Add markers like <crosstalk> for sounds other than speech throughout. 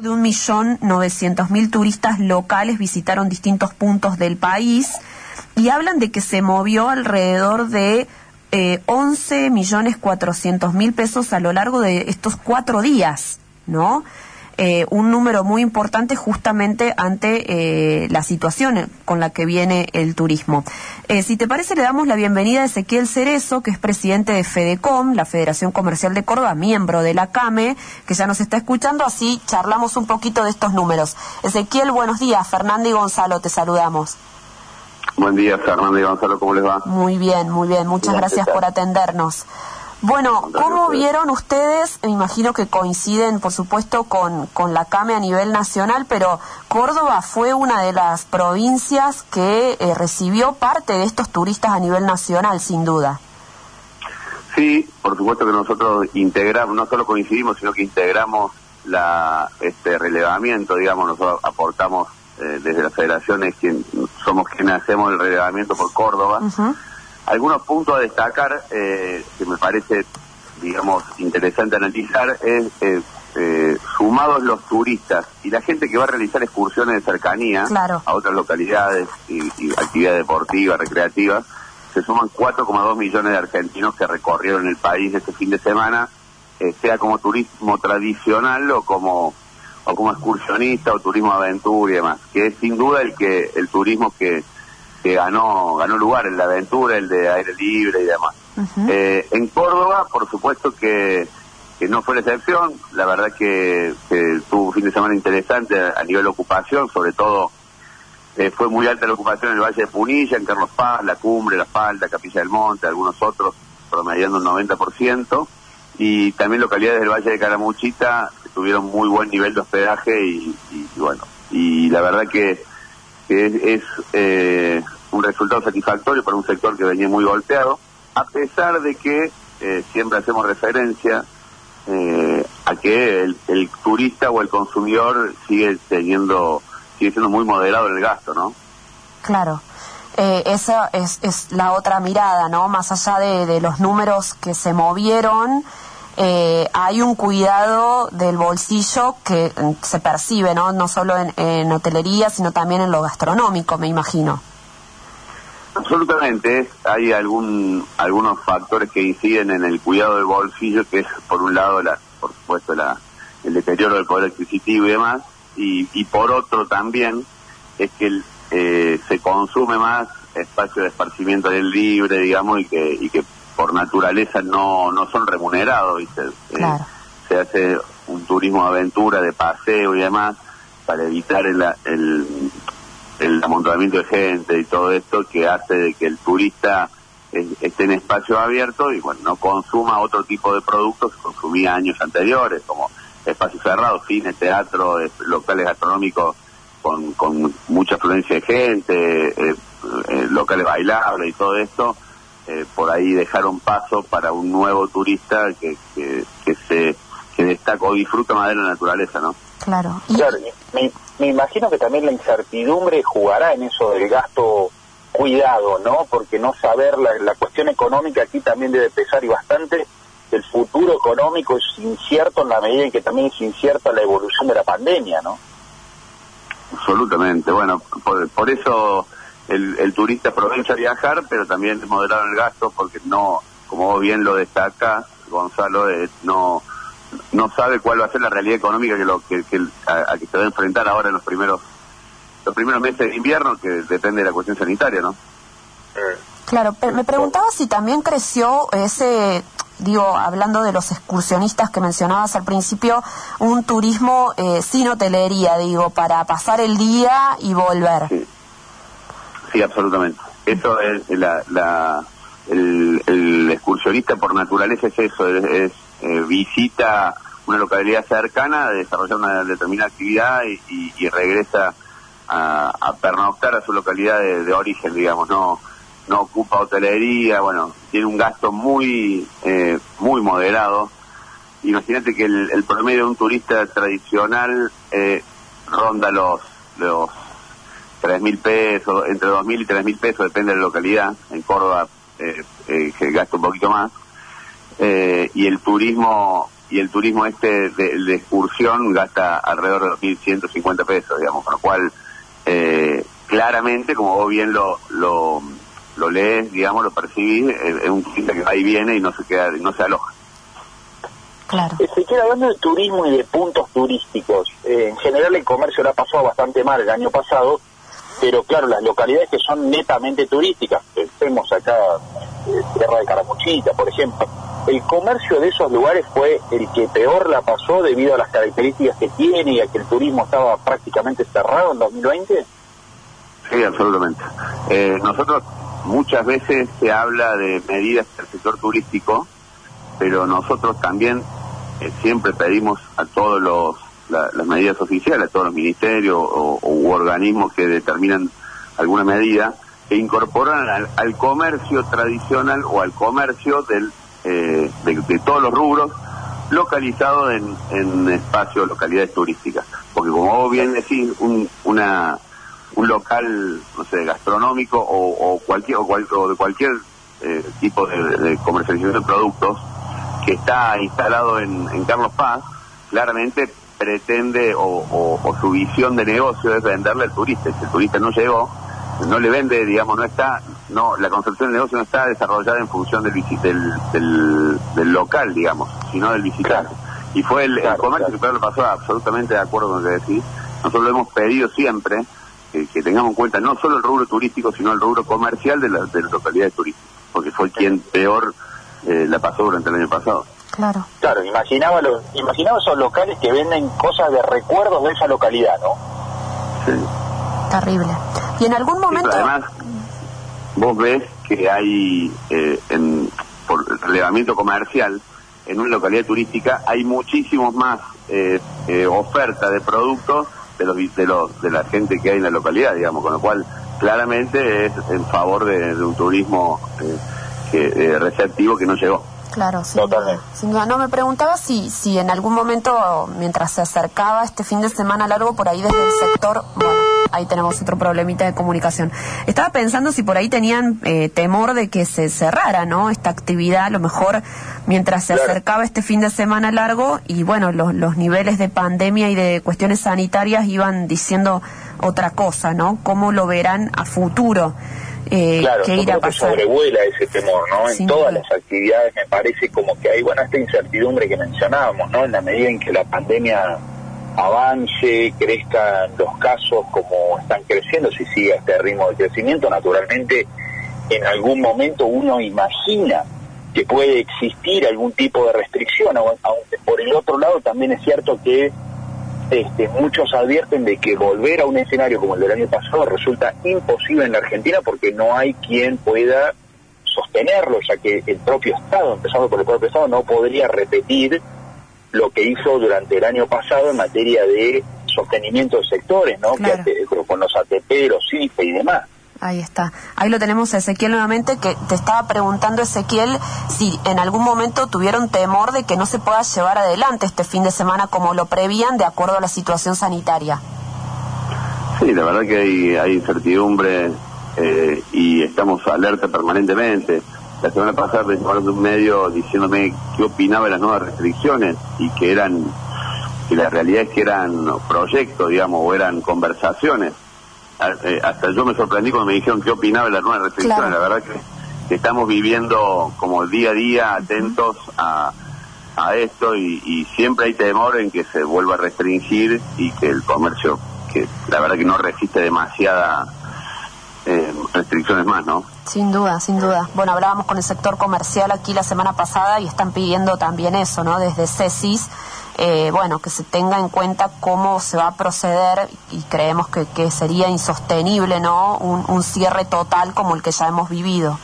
De un millón novecientos mil turistas locales visitaron distintos puntos del país y hablan de que se movió alrededor de eh, 11 millones cuatrocientos mil pesos a lo largo de estos cuatro días, ¿no? Eh, un número muy importante justamente ante eh, la situación con la que viene el turismo. Eh, si te parece, le damos la bienvenida a Ezequiel Cerezo, que es presidente de FEDECOM, la Federación Comercial de Córdoba, miembro de la CAME, que ya nos está escuchando, así charlamos un poquito de estos números. Ezequiel, buenos días. Fernando y Gonzalo, te saludamos. Buen día, Fernando y Gonzalo, ¿cómo les va? Muy bien, muy bien. Muchas gracias por atendernos. Bueno, ¿cómo vieron ustedes? Me imagino que coinciden, por supuesto, con, con la CAME a nivel nacional, pero Córdoba fue una de las provincias que eh, recibió parte de estos turistas a nivel nacional, sin duda. Sí, por supuesto que nosotros integramos, no solo coincidimos, sino que integramos la este relevamiento, digamos, nosotros aportamos eh, desde las federaciones, quien, somos quienes hacemos el relevamiento por Córdoba. Algunos puntos a destacar eh, que me parece, digamos, interesante analizar es, eh, eh, sumados los turistas y la gente que va a realizar excursiones de cercanía a otras localidades y, actividades deportivas, recreativas, se suman 4,2 millones de argentinos que recorrieron el país este fin de semana, sea como turismo tradicional o como o como excursionista o turismo aventura y demás, que es sin duda el que el turismo que que ganó ganó lugar en la aventura, el de aire libre y demás. eh, en Córdoba, por supuesto que, que, no fue la excepción, la verdad que, tuvo un fin de semana interesante a, nivel de ocupación, sobre todo eh, fue muy alta la ocupación en el Valle de Punilla, en Carlos Paz, La Cumbre, La Falda, Capilla del Monte, algunos otros, promediando un 90%, y también localidades del Valle de Caramuchita tuvieron muy buen nivel de hospedaje y, y bueno, y la verdad que que es, eh, un resultado satisfactorio para un sector que venía muy golpeado, a pesar de que eh, siempre hacemos referencia eh, a que el, turista o el consumidor sigue teniendo, sigue siendo muy moderado en el gasto, ¿no? Claro. esa es, es la otra mirada, ¿no? Más allá de los números que se movieron, eh, hay un cuidado del bolsillo que mm, se percibe, ¿no? No solo en, hotelería, sino también en lo gastronómico, me imagino. Absolutamente, hay algún, algunos factores que inciden en el cuidado del bolsillo, que es por un lado, la, por supuesto, la, el deterioro del poder adquisitivo y demás, y, y por otro también es que eh, se consume más espacio de esparcimiento del libre, digamos, y que, y que por naturaleza no, no son remunerados, ¿viste? Eh, se hace un turismo de aventura, de paseo y demás, para evitar el, el, el amontonamiento de gente y todo esto que hace de que el turista esté en espacio abierto y bueno, no consuma otro tipo de productos que consumía años anteriores, como espacios cerrados, cine, teatro, locales gastronómicos con, con mucha afluencia de gente, eh, eh, locales bailables y todo esto, eh, por ahí dejaron paso para un nuevo turista que, que, se que destaca o disfruta más de la naturaleza, ¿no? Claro. Claro, me, me, imagino que también la incertidumbre jugará en eso del gasto cuidado, ¿no? Porque no saber la, la cuestión económica aquí también debe pesar y bastante. El futuro económico es incierto en la medida en que también es incierta la evolución de la pandemia, ¿no? Absolutamente. Bueno, por, por eso el, turista aprovecha a viajar, pero también es moderado en el gasto porque no, como vos bien lo destaca, Gonzalo, eh, no no sabe cuál va a ser la realidad económica que lo que, a, que se va a enfrentar ahora en los primeros los primeros meses de invierno, que depende de la cuestión sanitaria, ¿no? Claro, me preguntaba si también creció ese, digo, hablando de los excursionistas que mencionabas al principio, un turismo eh, sin hotelería, digo, para pasar el día y volver. Sí. Sí, absolutamente. Eso es la, la el, excursionista por naturaleza es eso, es, eh, visita una localidad cercana, desarrolla una determinada actividad y, y, regresa a, a, pernoctar a su localidad de, origen, digamos, no no ocupa hotelería, bueno, tiene un gasto muy eh, muy moderado. Imagínate que el, el, promedio de un turista tradicional eh, ronda los los tres mil pesos, entre dos mil y tres mil pesos, depende de la localidad. En Córdoba eh, eh, gasta un poquito más. Eh, y el turismo y el turismo este de, excursión gasta alrededor de 2.150 pesos, digamos, con lo cual eh, claramente, como vos bien lo, lo, lo lees, digamos, lo percibís, es un turista que va y viene y no se queda, no se aloja. Claro. Se queda hablando de turismo y de puntos turísticos. Eh, en general el comercio lo ha pasado bastante mal el año pasado, pero claro, las localidades que son netamente turísticas, pensemos acá, eh, Tierra de Caramuchita, por ejemplo, el comercio de esos lugares fue el que peor la pasó debido a las características que tiene y a que el turismo estaba prácticamente cerrado en 2020. Sí, absolutamente. Eh, nosotros muchas veces se habla de medidas del sector turístico, pero nosotros también eh, siempre pedimos a todos los las medidas oficiales, todos los ministerios o, u organismos que determinan alguna medida, que incorporan al, comercio tradicional o al comercio del, eh, de, todos los rubros localizados en, en espacios, localidades turísticas. Porque como vos bien decís, un, una, un local, no sé, gastronómico o, cualquier, o, de cualquier eh, tipo de, de comercialización de productos, que está instalado en, Carlos Paz, claramente pretende o, su visión de negocio es venderle al turista. Si el turista no llegó, no le vende, digamos, no está, no, la concepción del negocio no está desarrollada en función del, del, del, local, digamos, sino del visitante. Y fue el, comercio que lo pasó absolutamente de acuerdo con lo que decís. Nosotros lo hemos pedido siempre que, tengamos en cuenta no solo el rubro turístico, sino el rubro comercial de, de las localidades turísticas, porque fue quien peor eh, la pasó durante el año pasado. Claro. Claro, imaginaba, los, imaginaba esos locales que venden cosas de recuerdos de esa localidad, ¿no? Sí. Terrible. Y en algún momento... además, vos ves que hay, eh, en, por relevamiento comercial, en una localidad turística hay muchísimos más eh, eh, oferta de productos de los, de los de la gente que hay en la localidad, digamos, con lo cual claramente es en favor de, de un turismo eh, que, eh, receptivo que no llegó. Claro, sin duda, No, me preguntaba si, si en algún momento, mientras se acercaba este fin de semana largo, por ahí desde el sector, bueno, ahí tenemos otro problemita de comunicación. Estaba pensando si por ahí tenían eh, temor de que se cerrara, ¿no? Esta actividad, a lo mejor mientras se acercaba este fin de semana largo y bueno, los, los niveles de pandemia y de cuestiones sanitarias iban diciendo otra cosa, ¿no? ¿Cómo lo verán a futuro? Eh, claro, que ir a pasar. sobrevuela ese temor, ¿no? en todas las actividades me parece como que hay, bueno, esta incertidumbre que mencionábamos, ¿no? En la medida en que la pandemia avance, crezcan los casos como están creciendo, si sigue este ritmo de crecimiento, naturalmente en algún momento uno imagina que puede existir algún tipo de restricción, aunque por el otro lado también es cierto que este, muchos advierten de que volver a un escenario como el del año pasado resulta imposible en la Argentina porque no hay quien pueda sostenerlo, ya que el propio Estado, empezando por el propio Estado, no podría repetir lo que hizo durante el año pasado en materia de sostenimiento de sectores, ¿no? Que, con los ATP, los CIFE y demás. Ahí está. Ahí lo tenemos Ezequiel nuevamente, que te estaba preguntando Ezequiel si en algún momento tuvieron temor de que no se pueda llevar adelante este fin de semana como lo prevían de acuerdo a la situación sanitaria. Sí, la verdad que hay, incertidumbre eh, y estamos alerta permanentemente. La semana pasada me de un medio diciéndome qué opinaba de las nuevas restricciones y que eran, que la realidad es que eran proyectos, digamos, o eran conversaciones hasta yo me sorprendí cuando me dijeron qué opinaba de las nuevas restricciones. La verdad que, estamos viviendo como día a día atentos a, a esto y, siempre hay temor en que se vuelva a restringir y que el comercio, que la verdad que no resiste demasiada eh, restricciones más, ¿no? Sin duda, sin duda. Bueno, hablábamos con el sector comercial aquí la semana pasada y están pidiendo también eso, ¿no? Desde CESIS eh, bueno, que se tenga en cuenta cómo se va a proceder y creemos que, que sería insostenible, ¿no? Un, cierre total como el que ya hemos vivido.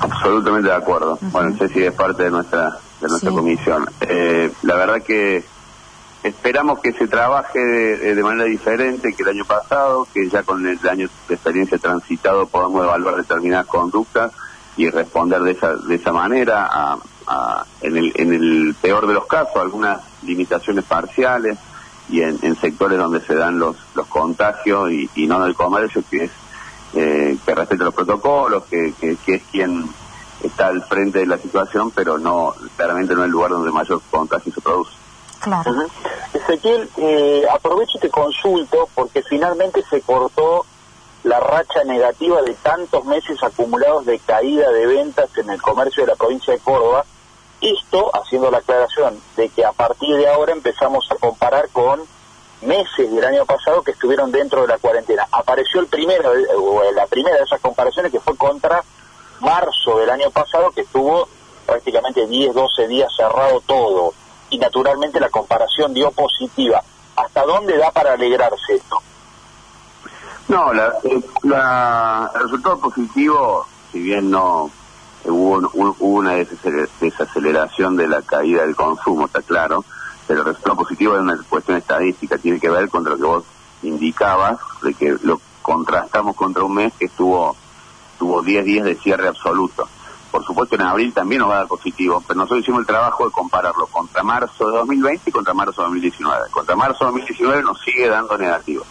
Absolutamente de acuerdo. Bueno, Ceci es parte de nuestra de nuestra comisión. Eh, la verdad que esperamos que se trabaje de, manera diferente que el año pasado, que ya con el año de experiencia transitado podamos evaluar determinadas conductas y responder de esa, de esa manera a, en, el, en el peor de los casos, algunas limitaciones parciales y en, sectores donde se dan los, los contagios y, no en el comercio, que es eh, que respeta los protocolos, que, que, es quien está al frente de la situación, pero no claramente no es el lugar donde mayor contagio se produce. Claro. Ezequiel, eh, aprovecho y te consulto porque finalmente se cortó la racha negativa de tantos meses acumulados de caída de ventas en el comercio de la provincia de Córdoba. Esto haciendo la aclaración de que a partir de ahora empezamos a comparar con meses del año pasado que estuvieron dentro de la cuarentena. Apareció el primero, o la primera de esas comparaciones que fue contra marzo del año pasado, que estuvo prácticamente 10, 12 días cerrado todo. Y naturalmente la comparación dio positiva. ¿Hasta dónde da para alegrarse esto? No, la, eh, la, el resultado positivo, si bien no hubo, hubo una desaceleración de la caída del consumo, está claro, pero el resultado positivo es una cuestión estadística, tiene que ver con lo que vos indicabas, de que lo contrastamos contra un mes que estuvo tuvo 10 días de cierre absoluto. Por supuesto, en abril también nos va a dar positivo, pero nosotros hicimos el trabajo de compararlo contra marzo de 2020 y contra marzo de 2019. Contra marzo de 2019 nos sigue dando negativo.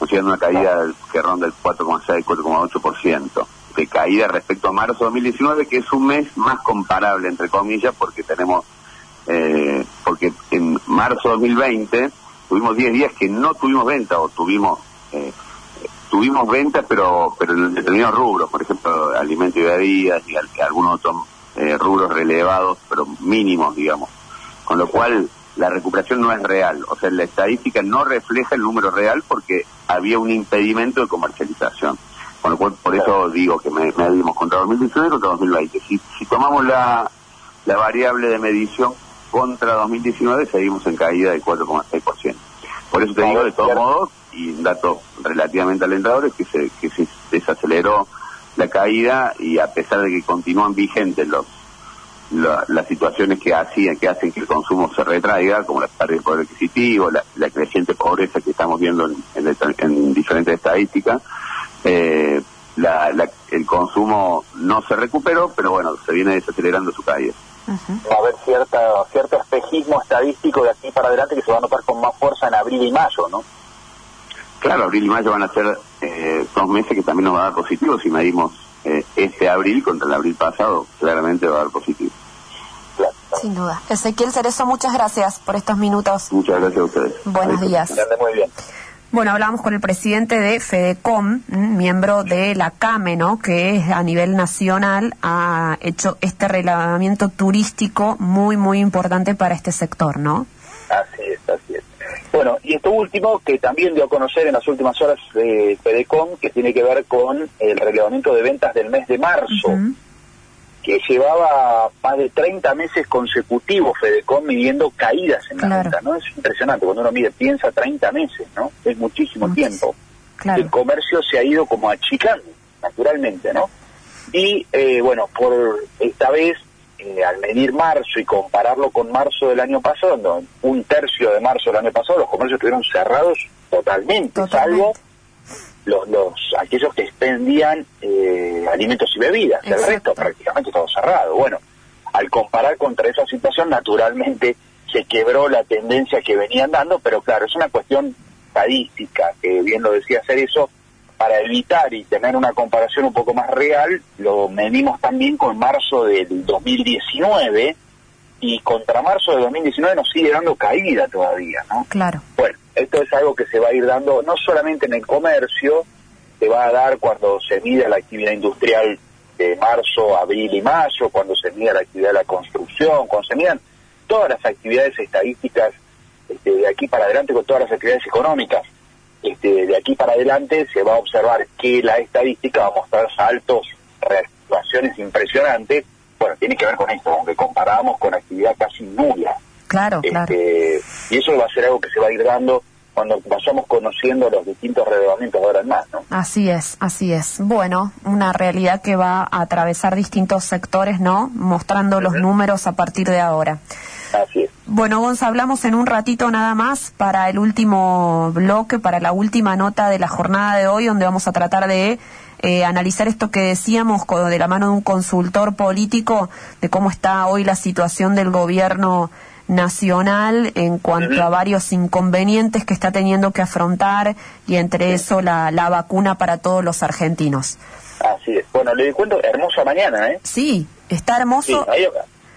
Dando una caída que ronda el 4,6, 4,8% de caída respecto a marzo de 2019, que es un mes más comparable, entre comillas, porque tenemos, eh, porque en marzo de 2020 tuvimos 10 días que no tuvimos venta o tuvimos eh, tuvimos ventas, pero pero en determinados rubros, por ejemplo, alimentos y bebidas y, algunos otros eh, rubros relevados, pero mínimos, digamos. Con lo cual, la recuperación no es real. O sea, la estadística no refleja el número real porque había un impedimento de comercialización. Con lo cual, por eso digo que me, medimos contra 2019 y contra 2020. Si, si tomamos la, la variable de medición contra 2019, seguimos en caída del 4,6%. Por eso te digo, de todos modos, y un dato relativamente alentador es que se, que se desaceleró la caída y a pesar de que continúan vigentes los las situaciones que hacían que hacen que el consumo se retraiga como la pérdida de poder adquisitivo la, creciente pobreza que estamos viendo en, diferentes estadísticas eh, el consumo no se recuperó pero bueno se viene desacelerando su caída va a haber cierta cierto espejismo estadístico de aquí para adelante que se va a notar con más fuerza en abril y mayo no Claro, abril y mayo van a ser eh, dos meses que también nos va a dar positivo. Si medimos eh, este abril contra el abril pasado, claramente va a dar positivo. Sin duda. Ezequiel Cerezo, muchas gracias por estos minutos. Muchas gracias a ustedes. Buenos días. Muy bien. Bueno, hablamos con el presidente de FEDECOM, miembro de la CAME, ¿no? que a nivel nacional ha hecho este reglamento turístico muy, muy importante para este sector, ¿no? Así es, así es. Bueno, y esto último que también dio a conocer en las últimas horas de Fedecom, que tiene que ver con el relevamiento de ventas del mes de marzo, que llevaba más de 30 meses consecutivos Fedecom midiendo caídas en la venta, ¿no? Es impresionante, cuando uno mide, piensa 30 meses, ¿no? Es muchísimo tiempo. El comercio se ha ido como achicando, naturalmente, ¿no? Y, eh, bueno, por esta vez eh, al medir marzo y compararlo con marzo del año pasado, un tercio de marzo del año pasado, los comercios estuvieron cerrados totalmente, salvo los, los aquellos que expendían eh, alimentos y bebidas, el resto prácticamente todo cerrado. Bueno, al comparar contra esa situación, naturalmente se quebró la tendencia que venían dando, pero claro, es una cuestión estadística, que bien lo decía hacer eso, para evitar y tener una comparación un poco más real, lo medimos también con marzo del 2019 y contra marzo del 2019 nos sigue dando caída todavía, ¿no? Claro. Bueno, esto es algo que se va a ir dando no solamente en el comercio, se va a dar cuando se mide la actividad industrial de marzo, abril y mayo, cuando se mide la actividad de la construcción, cuando se midan todas las actividades estadísticas este, de aquí para adelante con todas las actividades económicas este, de aquí para adelante se va a observar que la estadística va a mostrar saltos, reactuaciones impresionantes. Bueno, tiene que ver con esto, aunque comparamos con actividad casi nula. Claro, este, claro. Y eso va a ser algo que se va a ir dando cuando vayamos conociendo los distintos relevamientos ahora en más, ¿no? Así es, así es. Bueno, una realidad que va a atravesar distintos sectores, ¿no? Mostrando los números a partir de ahora. Así es. Bueno, Gonza, hablamos en un ratito nada más para el último bloque, para la última nota de la jornada de hoy, donde vamos a tratar de eh, analizar esto que decíamos de la mano de un consultor político, de cómo está hoy la situación del gobierno nacional en cuanto a varios inconvenientes que está teniendo que afrontar y entre eso la, la vacuna para todos los argentinos. Así es. Bueno, le cuento, hermosa mañana, ¿eh? Sí, está hermoso. Sí,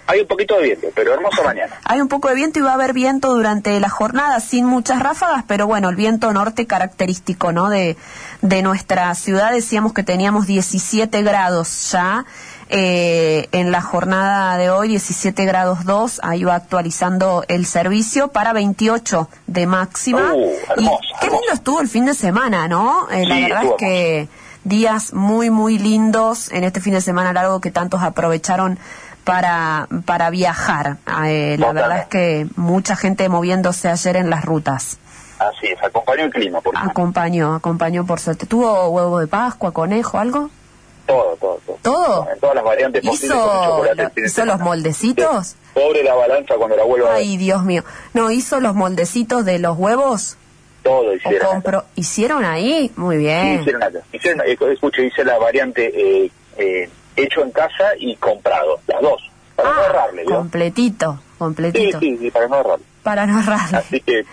hay, un poquito de viento, pero hermosa <laughs> mañana. Hay un poco de viento y va a haber viento durante la jornada, sin muchas ráfagas, pero bueno, el viento norte característico, ¿no? De, de nuestra ciudad, decíamos que teníamos 17 grados ya eh, en la jornada de hoy 17 grados 2, ahí va actualizando el servicio para 28 de máxima. Uh, y qué lindo estuvo el fin de semana, ¿no? Eh, la verdad es que días muy, muy lindos en este fin de semana largo que tantos aprovecharon para, para viajar. Eh, la verdad es que mucha gente moviéndose ayer en las rutas. Así es, acompañó el clima, por Acompañó, acompañó por suerte. ¿Tuvo huevo de Pascua, conejo, algo? Todo, todo, todo. ¿Todo? En todas las variantes posibles ¿Hizo los moldecitos? Pobre la balanza cuando la vuelva Ay, Dios mío. No, ¿hizo los moldecitos de los huevos? Todo hicieron. ¿Hicieron ahí? Muy bien. Sí, hicieron acá. Hicieron, escuche, hice la variante eh, eh, hecho en casa y comprado, las dos. Para no errarle, ah, Completito, completito. Sí, sí, sí, para no errarle. Para no errarle. Así que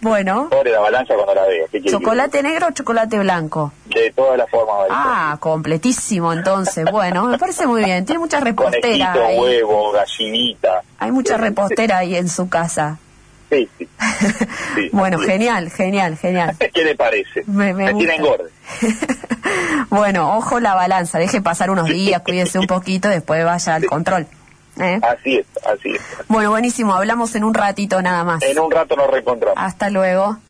bueno. Pobre la balanza cuando la veo. ¿Chocolate negro o chocolate blanco? De todas las formas. Ah, completísimo entonces. Bueno, me parece muy bien. Tiene mucha repostera ahí. huevo, gallinita. Hay mucha repostera ahí en su casa. Sí, sí. <laughs> bueno, genial, genial, genial. <laughs> ¿Qué le parece? Me, me tiene engorde. <laughs> bueno, ojo la balanza. Deje pasar unos días, cuídese un poquito, después vaya al control. ¿Eh? Así es, así es. Bueno, buenísimo. Hablamos en un ratito nada más. En un rato nos reencontramos. Hasta luego.